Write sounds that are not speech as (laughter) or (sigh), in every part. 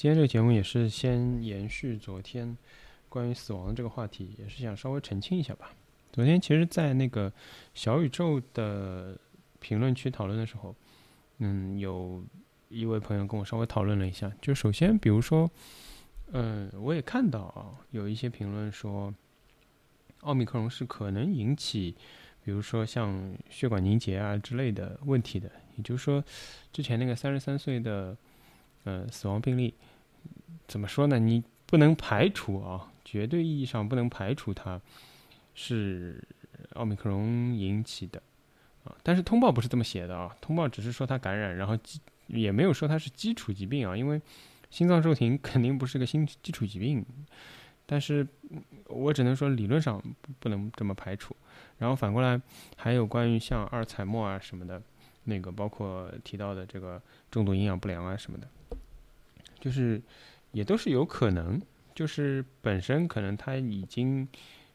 今天这个节目也是先延续昨天关于死亡的这个话题，也是想稍微澄清一下吧。昨天其实，在那个小宇宙的评论区讨论的时候，嗯，有一位朋友跟我稍微讨论了一下。就首先，比如说，嗯，我也看到啊，有一些评论说，奥密克戎是可能引起，比如说像血管凝结啊之类的问题的。也就是说，之前那个三十三岁的，呃，死亡病例，怎么说呢？你不能排除啊，绝对意义上不能排除它。是奥密克戎引起的啊，但是通报不是这么写的啊，通报只是说他感染，然后基也没有说他是基础疾病啊，因为心脏骤停肯定不是个新基础疾病，但是我只能说理论上不能这么排除。然后反过来还有关于像阿尔采默啊什么的，那个包括提到的这个重度营养不良啊什么的，就是也都是有可能，就是本身可能他已经。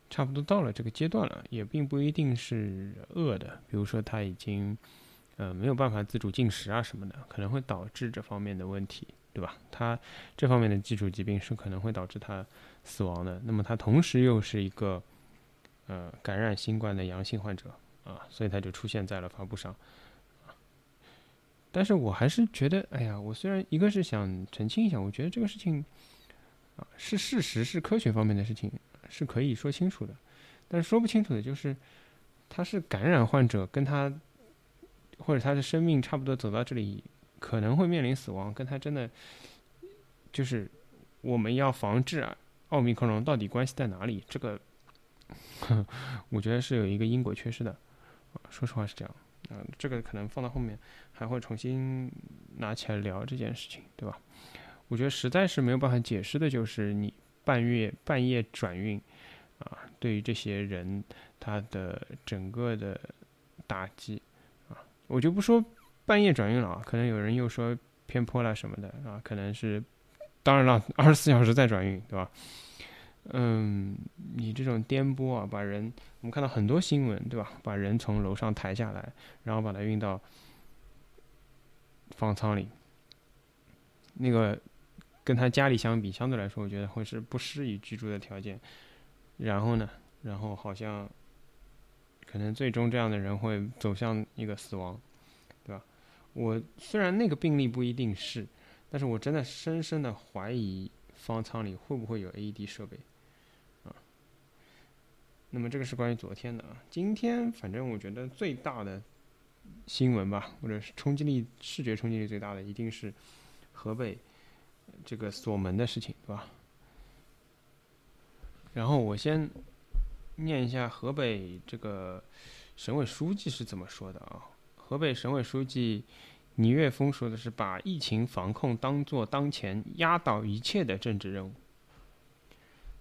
差不多到了这个阶段了，也并不一定是饿的。比如说他已经，呃，没有办法自主进食啊什么的，可能会导致这方面的问题，对吧？他这方面的基础疾病是可能会导致他死亡的。那么他同时又是一个，呃，感染新冠的阳性患者啊，所以他就出现在了发布上。但是我还是觉得，哎呀，我虽然一个是想澄清一下，我觉得这个事情啊是事实，是科学方面的事情。是可以说清楚的，但是说不清楚的就是，他是感染患者，跟他或者他的生命差不多走到这里，可能会面临死亡，跟他真的就是我们要防治啊，奥密克戎到底关系在哪里？这个 (laughs) 我觉得是有一个因果缺失的，说实话是这样啊，这个可能放到后面还会重新拿起来聊这件事情，对吧？我觉得实在是没有办法解释的就是你。半月半夜转运，啊，对于这些人，他的整个的打击，啊，我就不说半夜转运了啊，可能有人又说偏颇了什么的啊，可能是，当然了，二十四小时再转运，对吧？嗯，你这种颠簸啊，把人，我们看到很多新闻，对吧？把人从楼上抬下来，然后把他运到方舱里，那个。跟他家里相比，相对来说，我觉得会是不适宜居住的条件。然后呢，然后好像可能最终这样的人会走向一个死亡，对吧？我虽然那个病例不一定是，但是我真的深深的怀疑方舱里会不会有 AED 设备。那么这个是关于昨天的啊，今天反正我觉得最大的新闻吧，或者是冲击力、视觉冲击力最大的，一定是河北。这个锁门的事情，对吧？然后我先念一下河北这个省委书记是怎么说的啊？河北省委书记倪岳峰说的是，把疫情防控当做当前压倒一切的政治任务。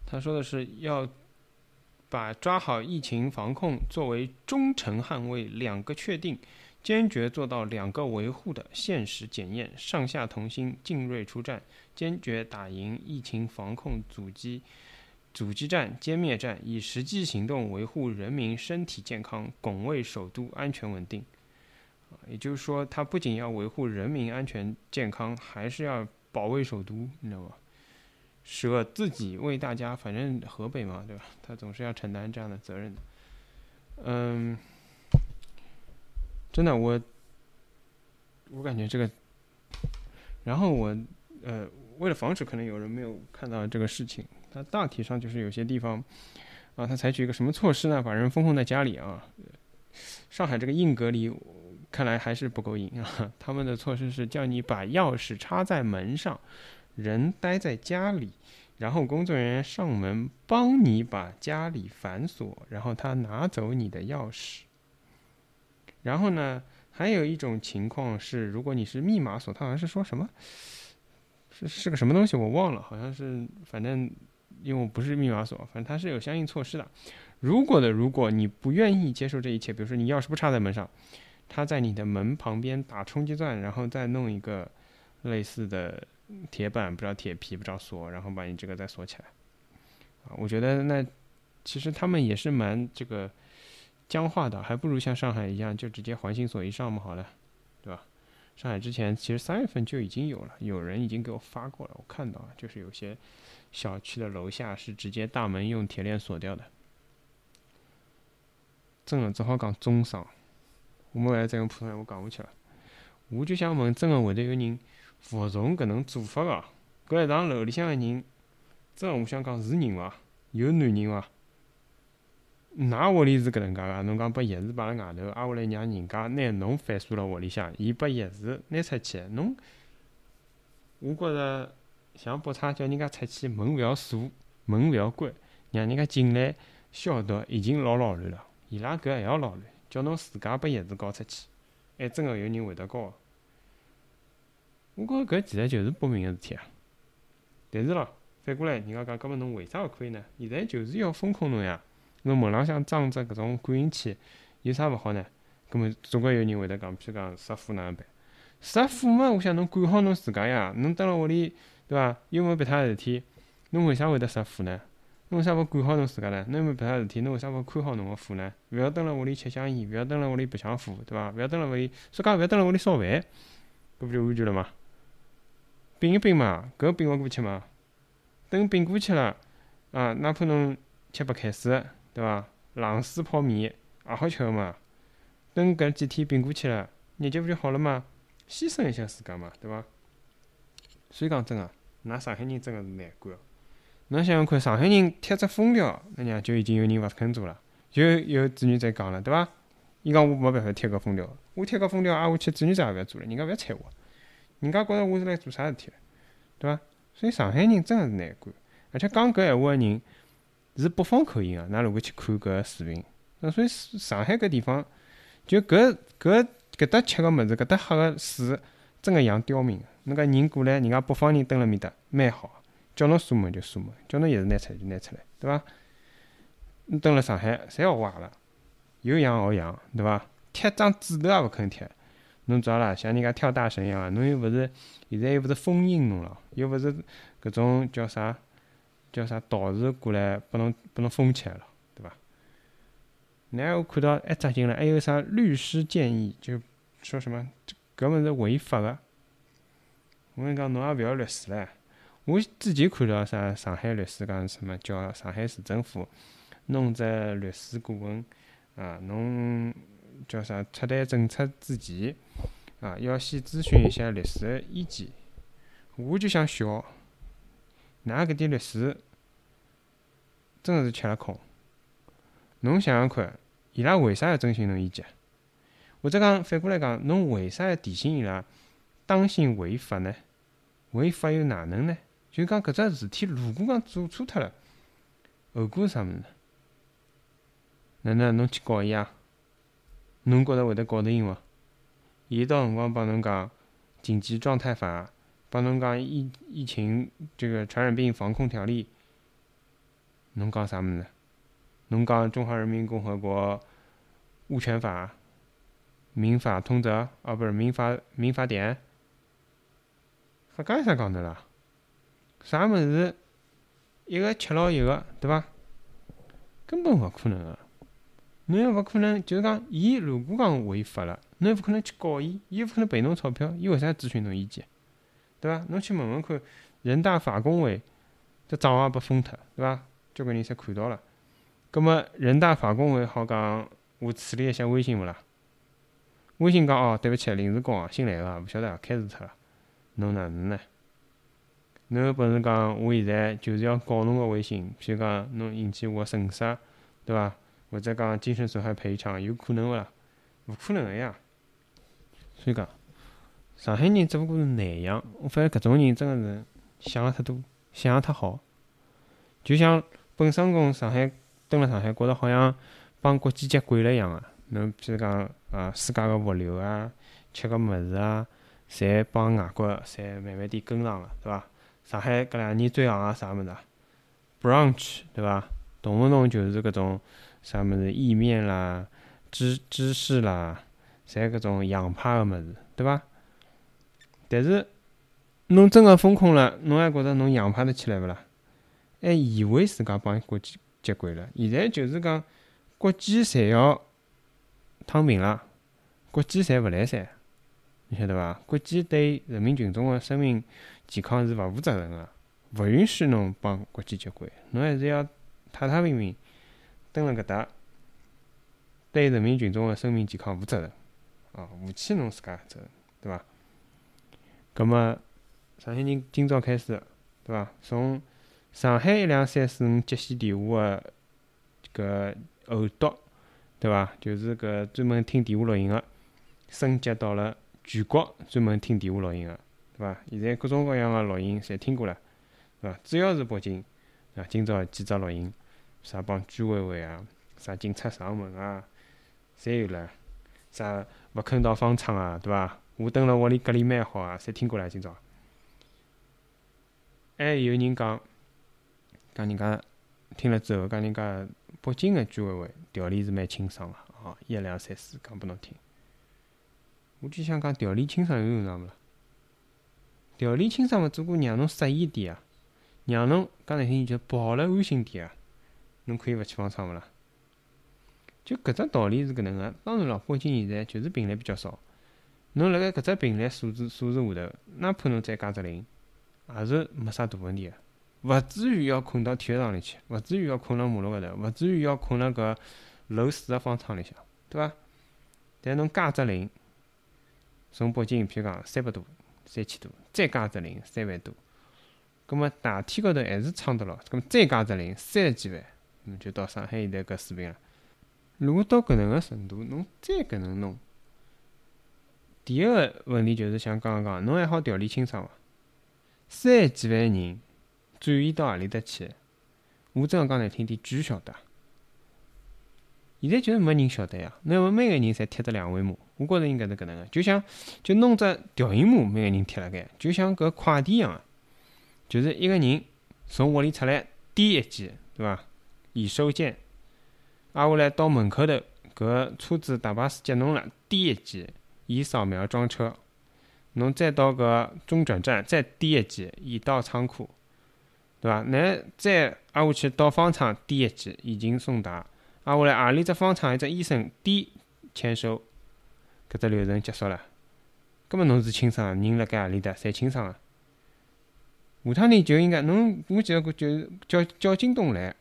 他说的是要把抓好疫情防控作为忠诚捍卫两个确定。坚决做到两个维护的现实检验，上下同心，精锐出战，坚决打赢疫情防控阻击阻击战、歼灭战，以实际行动维护人民身体健康，拱卫首都安全稳定。也就是说，他不仅要维护人民安全健康，还是要保卫首都，你知道吗？舍自己为大家，反正河北嘛，对吧？他总是要承担这样的责任的。嗯。真的，我我感觉这个，然后我呃，为了防止可能有人没有看到这个事情，它大体上就是有些地方啊，他采取一个什么措施呢？把人封控在家里啊。上海这个硬隔离看来还是不够硬啊。(laughs) 他们的措施是叫你把钥匙插在门上，人待在家里，然后工作人员上门帮你把家里反锁，然后他拿走你的钥匙。然后呢，还有一种情况是，如果你是密码锁，他好像是说什么，是是个什么东西，我忘了，好像是，反正因为我不是密码锁，反正它是有相应措施的。如果的，如果你不愿意接受这一切，比如说你钥匙不插在门上，他在你的门旁边打冲击钻，然后再弄一个类似的铁板，不知道铁皮，不知道锁，然后把你这个再锁起来。啊，我觉得那其实他们也是蛮这个。僵化的，还不如像上海一样，就直接环形锁一上嘛，好了，对吧？上海之前其实三月份就已经有了，有人已经给我发过了，我看到了，就是有些小区的楼下是直接大门用铁链锁掉的。真的只好讲中伤，我没办法再用普通话讲下去了。我就想问，真的会得有人服从搿能做法个？搿一幢楼里向个人，真我想讲是人伐？有男人伐？㑚屋里是搿能介个？侬讲把钥匙摆辣外头，挨下来让人家拿侬反锁辣屋里向，伊把钥匙拿出去，侬，我觉着像北厂叫人家出去，门勿要锁，门勿要关，让人家进来消毒，已经老老乱了。伊拉搿还要老乱，叫侬自家把钥匙交出去，还真个有人会得交个。我觉着搿其实就是不明个事体啊。但是咯，反过来人家讲，搿么侬为啥勿可以呢？现在就是要封控侬呀。侬门浪向装只搿种感应器，有啥勿好呢？搿么总归有人会得讲，譬如讲杀虎哪能办？杀虎嘛，我想侬管好侬自家呀。侬蹲辣屋里，对伐？又没别他事体，侬为啥会得杀虎呢？侬为啥勿管好侬自家呢？侬又没别他事体，侬为啥勿看好侬个火呢？勿要蹲辣屋里吃香烟，勿要蹲辣屋里白相火，对伐？勿要蹲辣屋里，说讲勿要蹲辣屋里烧饭，搿勿就安全了嘛？冰一冰嘛，搿冰勿过去嘛？等冰过去了，啊，哪怕侬吃白开水，对伐？冷水泡面也好吃个嘛。等搿几天冰过去了，日脚勿就好了嘛？牺牲一下自家嘛，对伐？所以讲真个，㑚上海人真个是难管。侬想想看，上海人贴只封条，那样就已经有人勿肯做了。就有志愿者讲了，对伐？伊讲我没办法贴搿封条，我贴搿封条挨下去，志愿者也勿要做了，人家勿要睬我。人家觉着我是来做啥事体对伐？所以上海人真个是难管，而且讲搿闲话个人是北方口音个。㑚如果去看搿视频，那所以上海搿地方就搿搿搿搭吃个物事，搿搭喝个水，真个像刁民个。侬讲人过来，人家北方人蹲辣面搭蛮好，叫侬锁门就锁门，叫侬钥匙拿出来就拿出来，对伐？侬蹲辣上海，侪学坏了，有样学样，对伐？贴张纸头也勿肯贴。侬知道啦，像人家跳大神一样，侬又勿是现在又勿是封印侬了，又勿是搿种叫啥叫啥道士过来拨侬拨侬封起来了，对伐？然后看到还扎进了，还有啥律师建议，就说什么搿物事违法个。我跟你讲，侬也勿要律师唻。我之前看到啥上海律师讲什么，叫上海市政府弄只律师顾问啊，侬。叫啥？出台政策之前，啊，要先咨询一下律师的意见。我就想笑，㑚搿点律师真个是吃了空。侬想想看，伊拉为啥要征询侬意见？或者讲反过来讲，侬为啥要提醒伊拉当心违法呢？违法又哪能呢？就讲搿只事体，如果讲做错脱了，后果是啥物事呢？哪能侬去告伊啊？侬觉着会得搞得赢伐？伊到辰光帮侬讲紧急状态法，帮侬讲疫疫情这个传染病防控条例，侬讲啥物事？侬讲中华人民共和国物权法、民法通则，啊，不是民法民法典，还讲啥讲的啦？啥物事？一个吃牢一个，对伐？根本勿可能个。侬又勿可能，就是讲，伊如果讲违法了，侬又勿可能去告伊，伊又勿可能赔侬钞票，伊为啥咨询侬意见？对伐？侬去问问看，人大法工委这账也被封脱，对伐？交关人侪看到了。葛末人大法工委好讲，我处理一下微信勿啦？微信讲哦，对勿起，临时工啊，新来个，勿晓得开除脱了。侬哪能呢？侬有本事讲，我现在就是要告侬个微信，譬如讲侬引起我损失，对伐？或者讲精神损害赔偿有可能勿啦？勿可能个呀！所以讲，上海人只不过是难养。我发现搿种人真个是想了太多，想了太好。就像本身工上海蹲辣上海，觉着好像帮国际接轨了一样个。侬譬如讲啊，世界个物流啊，吃个物事啊，侪帮外国侪慢慢点跟上了，对伐？上海搿两年最行个啥物事啊？brunch，对伐？动勿动就是搿种。啥物事意面啦、芝芝士啦，侪搿种洋派个物事，对伐？但是侬真个封控了，侬还觉着侬洋派得起来勿啦？还以为自家帮国际接轨了？现在就是讲国际侪要躺平了，国际侪勿来三，你晓得伐？国际对人民群众个生命健康是勿负责任个，勿允许侬帮国际接轨，侬还是要太太平平蹲辣搿搭，对人民群众个生命健康负责任。哦，武器侬自家责任，对伐？葛末上海人今朝开始，对伐？从上海一两三四五接线电话个搿后端，对伐？就是搿专门听电话录音个，升级到了全国专门听电话录音个，对伐？现在各种各样个录音侪听过了，对伐？主要是北京，啊，今朝几只录音，啥帮居委会啊，啥警察上门啊，侪有了，啥勿肯到方舱啊，对伐？我蹲辣屋里隔离蛮好啊，侪听过了今朝。还有人讲，讲人家听了之后，讲人家北京个居委会条例是蛮清爽个，哦，一、两、三、四讲拨侬听。我就想讲，条例清爽有用场勿啦？条例清爽嘛，只顾让侬适意点啊，让侬讲难听点就跑了安心点啊，侬可以勿去方舱勿啦？就搿只道理是搿能个。当然咯，北京现在就是病例比较少。侬辣盖搿只病例数字数字下头，哪怕侬再加只零，也是没啥大问题个，勿至于要困到体育场里去，勿至于要困辣马路高头，勿至于要困辣搿楼四个方舱里向，对伐？但侬加只零，从北京譬如讲三百多、三千多，再加只零，三万多，葛末大体高头还是撑得牢，葛末再加只零，三十几万，侬就到上海现在搿水平了。如果到搿能个程度，侬再搿能弄。第一个问题就是像刚刚讲，侬还好调理清爽伐？三十几万人转移到何里搭去？我真个讲难听点，巨晓得。现在就是没人晓得呀。那么每个人侪贴着两维码，我觉着应该是搿能个。就像就弄只条形码，每个人贴辣盖，就像搿快递一样个，就是一个人从屋里出来，点一记，对伐？已收件。挨下来到门口头，搿车子大巴士接侬了，点一记。已扫描装车，侬再到搿中转站再点一记，已到仓库，对伐？那再挨下去到方舱点一记，已经送达。挨下来何里只方舱一只医生点签收，搿只流程结束了。搿么侬是清爽，人辣盖何里搭，侪清爽个。下趟呢就应该侬，我记得就是叫叫京东来。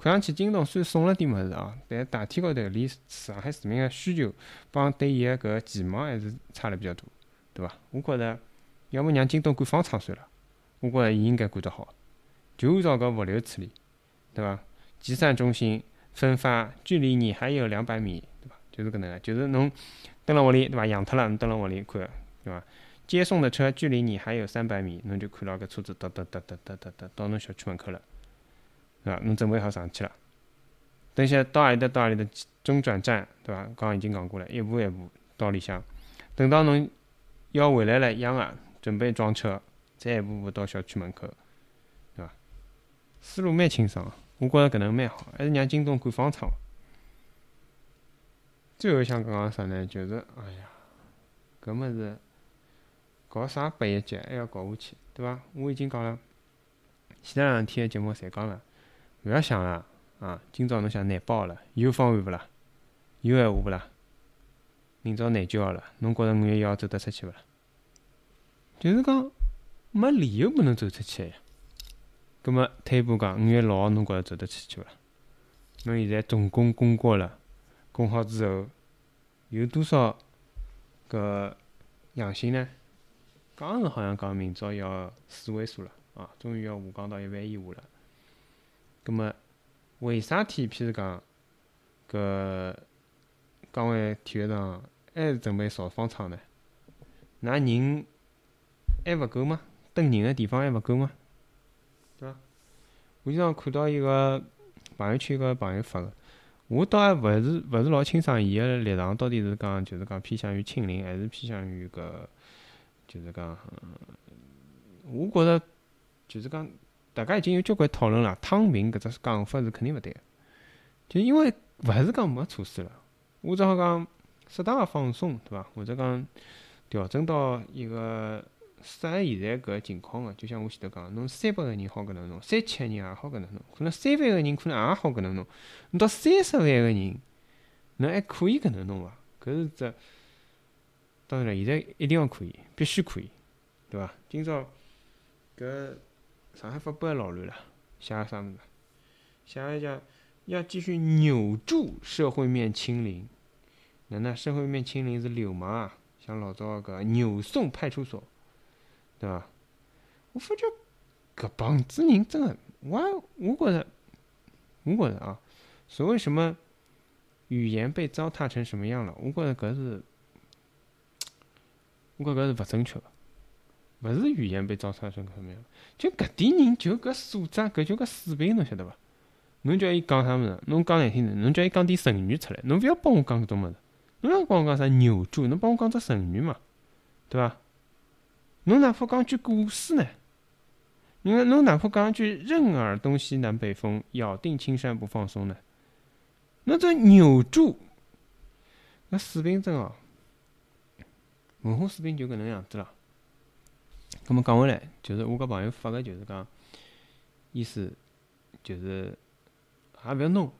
看上去京东虽然送了点物事哦，但大体高头离上海市民个需求帮对伊个搿期望还是差了比较多，对伐？我觉着，要么让京东管方舱算了，我觉着伊应该管得好，就按照搿物流处理，对伐？集散中心分发，距离你还有两百米，对伐？就是搿能个，就是侬蹲辣屋里，对伐？养脱了，侬蹲辣屋里看，对伐？接送的车距离你还有三百米，侬就看到搿车子哒哒哒哒哒哒哒到侬小区门口了。对伐？侬准备好上去了，等下到何里搭到何里搭中转站，对伐？刚刚已经讲过了，一步一步到里向，等到侬要回来了一样个，准备装车，再一步步到小区门口，对伐？思路蛮清爽，我觉着搿能蛮好，还是让京东管方舱。最后想讲讲啥呢？就是，哎呀，搿物事搞啥八一节还要搞下去，对伐？我已经讲了，前头两天个节目侪讲了。勿要想了啊！今朝侬想难保了，有方案勿啦？有闲话勿啦？明朝难交了，侬觉着五月一号走得出去勿啦？就是讲没理由不能走出去呀。葛末退一步讲，五月六号侬觉着走得出去勿啦？侬现在总共供过了，供好之后有多少个阳性呢？刚是好像讲明朝要四位数了啊，终于要下降到一万以下了。葛么为啥体？譬如讲，搿江湾体育场还是准备造方舱呢？㑚人还勿够吗？蹲人个地方还勿够吗？对伐？我经常看到一个朋友圈，一个朋友发个，我倒还勿是勿是老清爽，伊个立场到底是讲就是讲偏向于清零，还是偏向于搿就是讲，我觉着就是讲。大家已经有交关讨论了，躺平搿只讲法是肯定勿对个，就因为勿是讲没措施了，我只好讲适当个放松，对伐？或者讲调整到一个适合现在搿个情况个，就像我前头讲，侬三百个人好搿能弄，三千个人也好搿能弄，可能三万个人可能也好搿能弄，侬到三十万个人，侬还可以搿能弄伐？搿是只当然了，现在一定要可以，必须可以，对伐？今朝搿上海发布还老乱了，写啥物事？写个叫要继续扭住社会面清零。哪能社会面清零是流氓啊？像老早搿扭送派出所，对伐？我发觉搿帮子人真个，我我觉着，我觉着啊，所谓什么语言被糟蹋成什么样了？我觉着搿是，我觉搿是勿正确个，勿是语言被糟蹋成什么样，就搿点人就搿素质，搿就搿水平，侬晓得伐？侬叫伊讲啥物事？侬讲难听点，侬叫伊讲点成语出来，侬勿要帮我讲搿种物事。侬要帮我讲啥扭住？侬帮我讲只成语嘛，对伐？侬哪怕讲句古诗呢？你看，侬哪怕讲句“任尔东西南北风，咬定青山不放松”呢？那这扭住，那水平真哦，文化水平就搿能样子了。咁么讲回来，就是我搿朋友发个，就是讲意思，就是也勿要弄。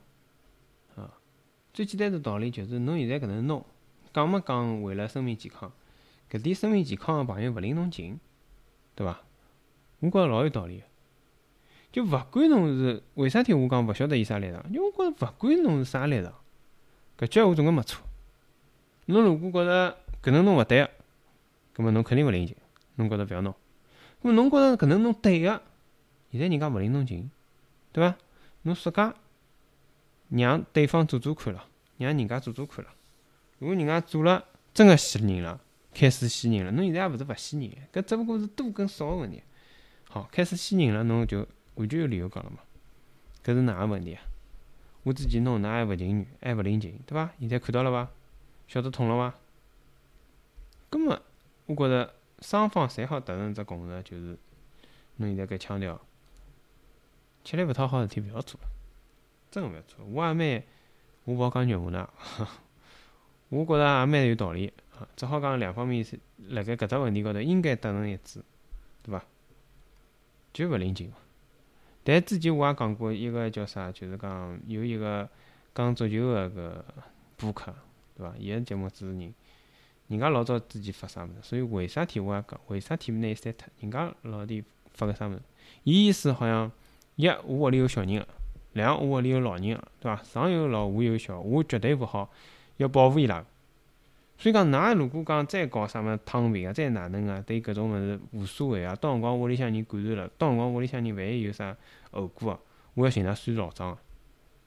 最简单的道理就是，侬现在搿能弄，讲么讲为了生命健康，搿点生命健康个朋友勿领侬情，对伐？我觉着老有道理个。就勿管侬是为啥体，我讲勿晓得伊啥立场，因为我觉着勿管侬是啥立场，搿句闲话总归没错。侬如果觉着搿能弄勿对个，葛末侬肯定勿领情，侬觉着勿要弄。咾侬觉着搿能弄对个，现在人家勿领侬情，对伐？侬说假。让对方做做看了，让人家做做看了。如果人家做了，真个死人了，开始死人了，侬现在也勿是勿死人，搿只不过是多跟少个问题。好，开始死人了，侬就完全有理由讲了嘛。搿是哪个问题啊？我之前弄，㑚还勿情愿，还勿领情，对伐？现在看到了伐？晓得痛了伐？搿么，我觉着双方侪好达成一只共识，就是侬现在搿腔调，吃力勿讨好事体勿要做。真个勿要做，我也蛮，我勿好讲肉麻呢。(laughs) 我觉着也蛮有道理，只好讲两方面是辣盖搿只问题高头应该达成一致，对伐？就勿领情。但之前我也讲过一个叫啥，就是讲有一个讲足球个搿播客，对伐？伊个节目主持人，人家老早之前发啥物事，所以为啥体我也讲，为啥体拿伊删脱？人家老弟发个啥物事？伊意思好像一我屋里有小人。两，我屋里有老人，对伐？上有老，下有小，我绝对勿好要保护伊拉。所以讲，㑚如果讲再搞啥物事躺平啊，再哪能啊，对搿种物事无所谓啊。到辰光屋里向人感染了，到辰光屋里向人万一有啥后果啊，我要寻㑚算老账个，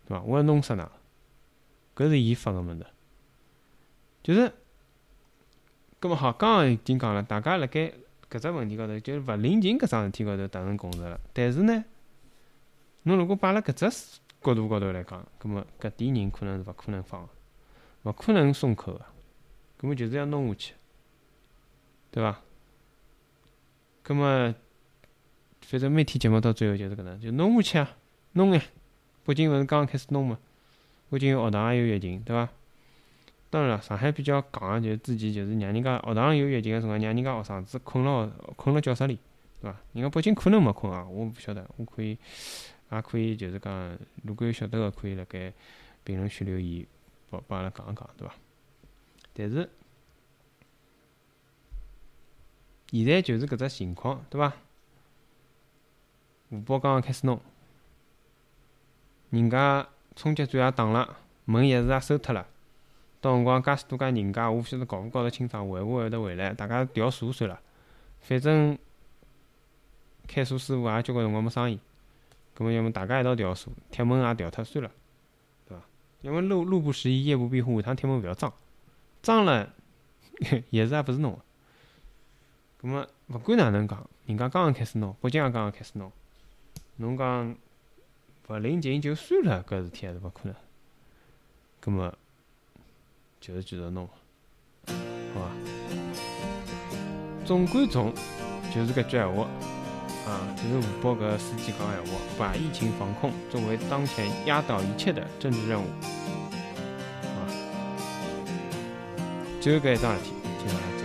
对伐？我要弄死㑚。搿是伊发个物事，就是，搿么好，刚刚已经讲了，大家辣盖搿只问题高头，就是勿领情搿桩事体高头达成共识了。但是呢？侬如果摆辣搿只角度高头来讲，葛末搿点人可能是勿可能放，勿可能松口个，葛末就是要弄下去，对伐？葛末反正每天节目到最后就是搿能，就弄下去啊，弄呀！北京勿是刚刚开始弄嘛？北京有学堂也有疫情，对伐？当然了，上海比较戆个，就是之前就是让人家学堂有疫情个辰光，让人家学生子困牢困辣教室里，对伐？人家北京可能没困啊，我勿晓得，我可以。也可以，就是讲，如果有晓得个，可以辣盖评论区留言，帮帮阿拉讲一讲，对伐？但是现在就是搿只情况，对伐？吴宝刚刚开始弄，人家冲击钻也打了，门钥匙也收脱了，到辰光介许多家人家，我勿晓得搞勿搞得清爽，会勿会得回来？大家调数算了，反正开锁师傅也交关辰光没生意。搿么要么大家一道调数，铁门也调脱算了，对伐？要么路路不拾遗，夜不闭户，下趟铁门勿要装，装了 (laughs) 也是也勿是侬个。搿么勿管哪能讲，人家刚刚开始弄，北京也刚刚开始弄，侬讲勿领情就算了，搿事体还是勿可能。搿么就是就是弄，好吧？总归总就是搿句闲话。啊，就是吴伯搿司机讲闲话，把疫情防控作为当前压倒一切的政治任务。啊，就搿一桩事体，今朝。